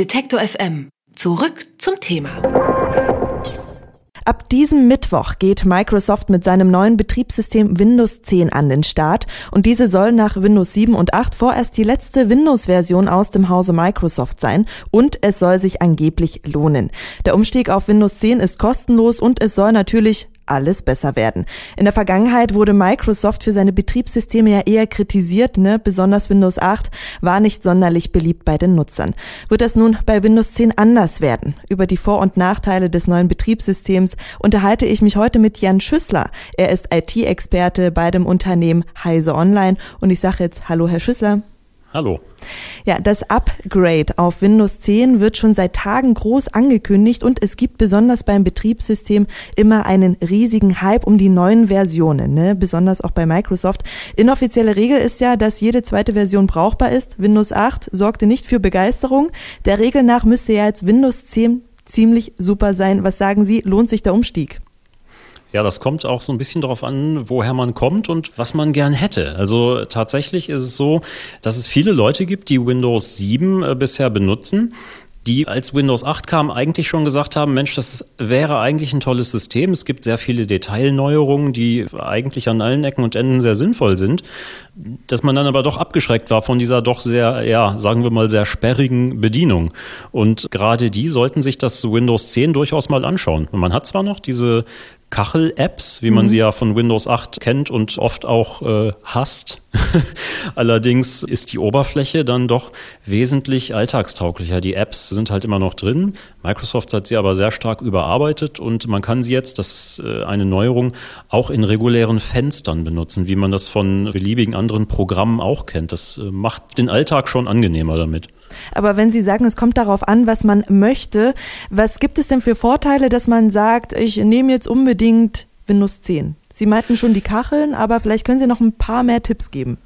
Detektor FM. Zurück zum Thema. Ab diesem Mittwoch geht Microsoft mit seinem neuen Betriebssystem Windows 10 an den Start und diese soll nach Windows 7 und 8 vorerst die letzte Windows-Version aus dem Hause Microsoft sein und es soll sich angeblich lohnen. Der Umstieg auf Windows 10 ist kostenlos und es soll natürlich alles besser werden. In der Vergangenheit wurde Microsoft für seine Betriebssysteme ja eher kritisiert, ne? besonders Windows 8 war nicht sonderlich beliebt bei den Nutzern. Wird das nun bei Windows 10 anders werden? Über die Vor- und Nachteile des neuen Betriebssystems unterhalte ich mich heute mit Jan Schüssler. Er ist IT-Experte bei dem Unternehmen Heise Online und ich sage jetzt Hallo, Herr Schüssler. Hallo. Ja, das Upgrade auf Windows 10 wird schon seit Tagen groß angekündigt und es gibt besonders beim Betriebssystem immer einen riesigen Hype um die neuen Versionen, ne? besonders auch bei Microsoft. Inoffizielle Regel ist ja, dass jede zweite Version brauchbar ist. Windows 8 sorgte nicht für Begeisterung. Der Regel nach müsste ja jetzt Windows 10 ziemlich super sein. Was sagen Sie, lohnt sich der Umstieg? Ja, das kommt auch so ein bisschen darauf an, woher man kommt und was man gern hätte. Also tatsächlich ist es so, dass es viele Leute gibt, die Windows 7 äh, bisher benutzen, die als Windows 8 kam, eigentlich schon gesagt haben, Mensch, das wäre eigentlich ein tolles System. Es gibt sehr viele Detailneuerungen, die eigentlich an allen Ecken und Enden sehr sinnvoll sind. Dass man dann aber doch abgeschreckt war von dieser doch sehr, ja, sagen wir mal, sehr sperrigen Bedienung. Und gerade die sollten sich das Windows 10 durchaus mal anschauen. Man hat zwar noch diese Kachel-Apps, wie man mhm. sie ja von Windows 8 kennt und oft auch äh, hasst. Allerdings ist die Oberfläche dann doch wesentlich alltagstauglicher. Die Apps sind halt immer noch drin. Microsoft hat sie aber sehr stark überarbeitet und man kann sie jetzt, das ist äh, eine Neuerung, auch in regulären Fenstern benutzen, wie man das von beliebigen anderen Programmen auch kennt. Das äh, macht den Alltag schon angenehmer damit. Aber wenn Sie sagen, es kommt darauf an, was man möchte, was gibt es denn für Vorteile, dass man sagt, ich nehme jetzt unbedingt Windows 10? Sie meinten schon die Kacheln, aber vielleicht können Sie noch ein paar mehr Tipps geben.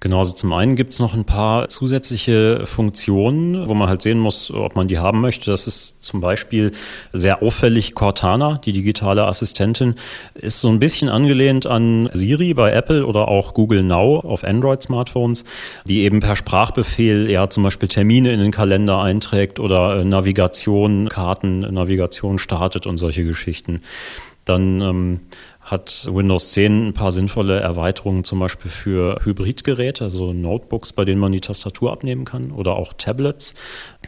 Genau, also zum einen gibt es noch ein paar zusätzliche Funktionen, wo man halt sehen muss, ob man die haben möchte. Das ist zum Beispiel sehr auffällig Cortana, die digitale Assistentin, ist so ein bisschen angelehnt an Siri bei Apple oder auch Google Now auf Android-Smartphones, die eben per Sprachbefehl ja zum Beispiel Termine in den Kalender einträgt oder Navigation, Kartennavigation startet und solche Geschichten. Dann ähm, hat Windows 10 ein paar sinnvolle Erweiterungen, zum Beispiel für Hybridgeräte, also Notebooks, bei denen man die Tastatur abnehmen kann oder auch Tablets,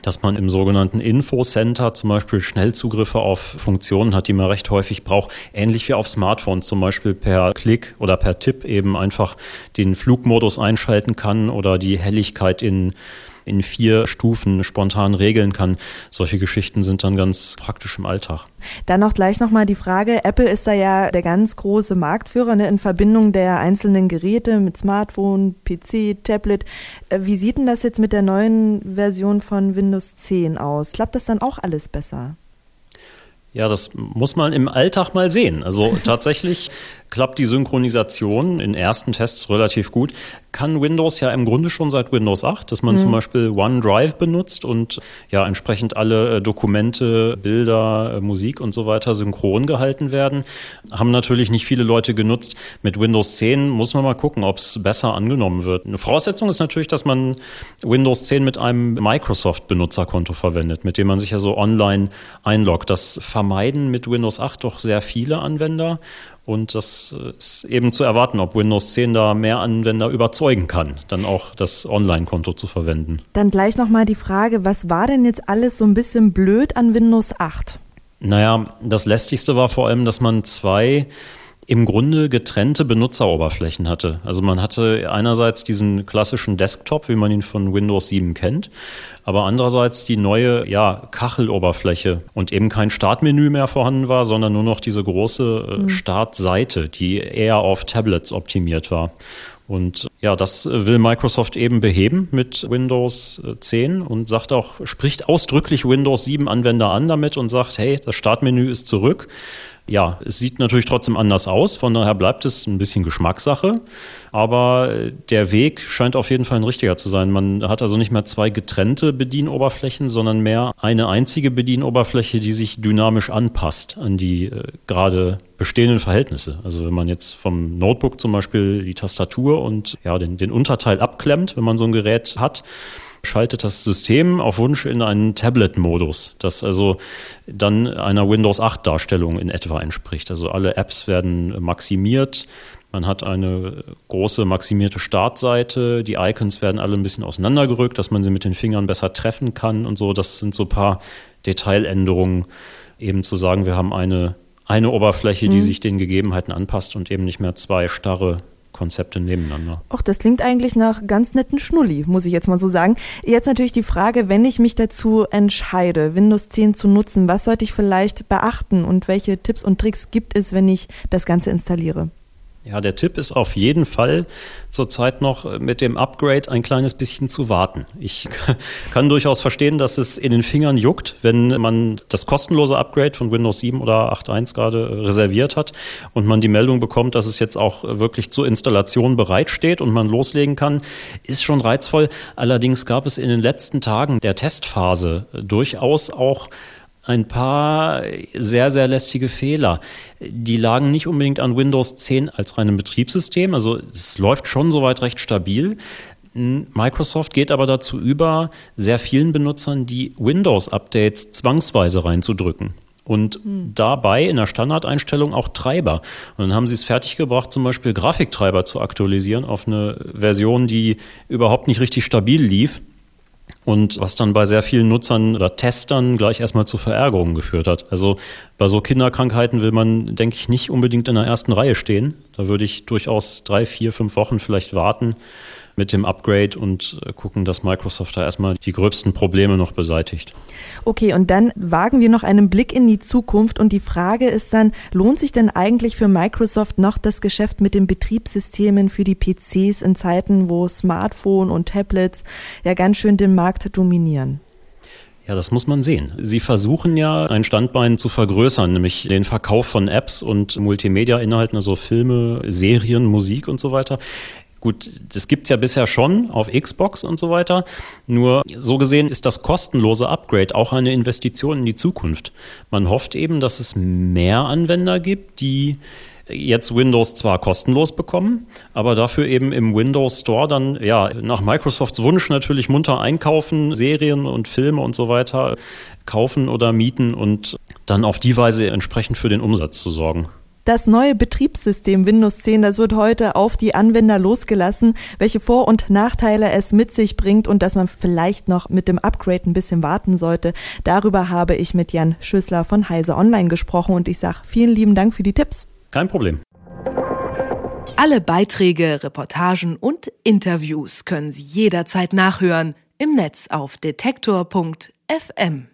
dass man im sogenannten Infocenter zum Beispiel Schnellzugriffe auf Funktionen hat, die man recht häufig braucht, ähnlich wie auf Smartphones, zum Beispiel per Klick oder per Tipp eben einfach den Flugmodus einschalten kann oder die Helligkeit in in vier Stufen spontan regeln kann. Solche Geschichten sind dann ganz praktisch im Alltag. Dann noch gleich nochmal die Frage, Apple ist da ja der ganz große Marktführer ne, in Verbindung der einzelnen Geräte mit Smartphone, PC, Tablet. Äh, wie sieht denn das jetzt mit der neuen Version von Windows 10 aus? Klappt das dann auch alles besser? Ja, das muss man im Alltag mal sehen. Also tatsächlich klappt die Synchronisation in ersten Tests relativ gut. Kann Windows ja im Grunde schon seit Windows 8, dass man mhm. zum Beispiel OneDrive benutzt und ja entsprechend alle äh, Dokumente, Bilder, äh, Musik und so weiter synchron gehalten werden. Haben natürlich nicht viele Leute genutzt. Mit Windows 10 muss man mal gucken, ob es besser angenommen wird. Eine Voraussetzung ist natürlich, dass man Windows 10 mit einem Microsoft-Benutzerkonto verwendet, mit dem man sich ja so online einloggt. Das vermeiden mit Windows 8 doch sehr viele Anwender. Und das ist eben zu erwarten, ob Windows 10 da mehr Anwender überzeugen kann, dann auch das Online-Konto zu verwenden. Dann gleich nochmal die Frage, was war denn jetzt alles so ein bisschen blöd an Windows 8? Naja, das lästigste war vor allem, dass man zwei im Grunde getrennte Benutzeroberflächen hatte. Also man hatte einerseits diesen klassischen Desktop, wie man ihn von Windows 7 kennt, aber andererseits die neue ja, Kacheloberfläche und eben kein Startmenü mehr vorhanden war, sondern nur noch diese große äh, mhm. Startseite, die eher auf Tablets optimiert war. Und ja, das will Microsoft eben beheben mit Windows 10 und sagt auch, spricht ausdrücklich Windows 7 Anwender an damit und sagt, hey, das Startmenü ist zurück. Ja, es sieht natürlich trotzdem anders aus, von daher bleibt es ein bisschen Geschmackssache, aber der Weg scheint auf jeden Fall ein richtiger zu sein. Man hat also nicht mehr zwei getrennte Bedienoberflächen, sondern mehr eine einzige Bedienoberfläche, die sich dynamisch anpasst an die äh, gerade bestehenden Verhältnisse. Also wenn man jetzt vom Notebook zum Beispiel die Tastatur und ja, den, den Unterteil abklemmt, wenn man so ein Gerät hat, schaltet das System auf Wunsch in einen Tablet-Modus, das also dann einer Windows 8 Darstellung in etwa entspricht. Also alle Apps werden maximiert. Man hat eine große maximierte Startseite. Die Icons werden alle ein bisschen auseinandergerückt, dass man sie mit den Fingern besser treffen kann und so. Das sind so ein paar Detailänderungen, eben zu sagen, wir haben eine, eine Oberfläche, die mhm. sich den Gegebenheiten anpasst und eben nicht mehr zwei starre Konzepte nebeneinander. Ach, das klingt eigentlich nach ganz netten Schnulli, muss ich jetzt mal so sagen. Jetzt natürlich die Frage, wenn ich mich dazu entscheide, Windows 10 zu nutzen, was sollte ich vielleicht beachten und welche Tipps und Tricks gibt es, wenn ich das Ganze installiere? Ja, der Tipp ist auf jeden Fall zurzeit noch mit dem Upgrade ein kleines bisschen zu warten. Ich kann durchaus verstehen, dass es in den Fingern juckt, wenn man das kostenlose Upgrade von Windows 7 oder 8.1 gerade reserviert hat und man die Meldung bekommt, dass es jetzt auch wirklich zur Installation bereitsteht und man loslegen kann, ist schon reizvoll. Allerdings gab es in den letzten Tagen der Testphase durchaus auch ein paar sehr, sehr lästige Fehler. Die lagen nicht unbedingt an Windows 10 als reinem Betriebssystem. Also es läuft schon soweit recht stabil. Microsoft geht aber dazu über, sehr vielen Benutzern die Windows-Updates zwangsweise reinzudrücken. Und hm. dabei in der Standardeinstellung auch Treiber. Und dann haben sie es fertiggebracht, zum Beispiel Grafiktreiber zu aktualisieren auf eine Version, die überhaupt nicht richtig stabil lief und was dann bei sehr vielen Nutzern oder Testern gleich erstmal zu Verärgerungen geführt hat. Also bei so Kinderkrankheiten will man, denke ich, nicht unbedingt in der ersten Reihe stehen. Da würde ich durchaus drei, vier, fünf Wochen vielleicht warten mit dem Upgrade und äh, gucken, dass Microsoft da erstmal die gröbsten Probleme noch beseitigt. Okay, und dann wagen wir noch einen Blick in die Zukunft und die Frage ist dann, lohnt sich denn eigentlich für Microsoft noch das Geschäft mit den Betriebssystemen für die PCs in Zeiten, wo Smartphone und Tablets ja ganz schön den Markt dominieren? Ja, das muss man sehen. Sie versuchen ja, ein Standbein zu vergrößern, nämlich den Verkauf von Apps und Multimedia-Inhalten, also Filme, Serien, Musik und so weiter. Gut, das gibt's ja bisher schon auf Xbox und so weiter. Nur so gesehen ist das kostenlose Upgrade auch eine Investition in die Zukunft. Man hofft eben, dass es mehr Anwender gibt, die jetzt Windows zwar kostenlos bekommen, aber dafür eben im Windows Store dann ja nach Microsofts Wunsch natürlich munter einkaufen, Serien und Filme und so weiter kaufen oder mieten und dann auf die Weise entsprechend für den Umsatz zu sorgen. Das neue Betriebssystem Windows 10, das wird heute auf die Anwender losgelassen, welche Vor- und Nachteile es mit sich bringt und dass man vielleicht noch mit dem Upgrade ein bisschen warten sollte. Darüber habe ich mit Jan Schüssler von Heise Online gesprochen und ich sage vielen lieben Dank für die Tipps. Kein Problem. Alle Beiträge, Reportagen und Interviews können Sie jederzeit nachhören im Netz auf detektor.fm.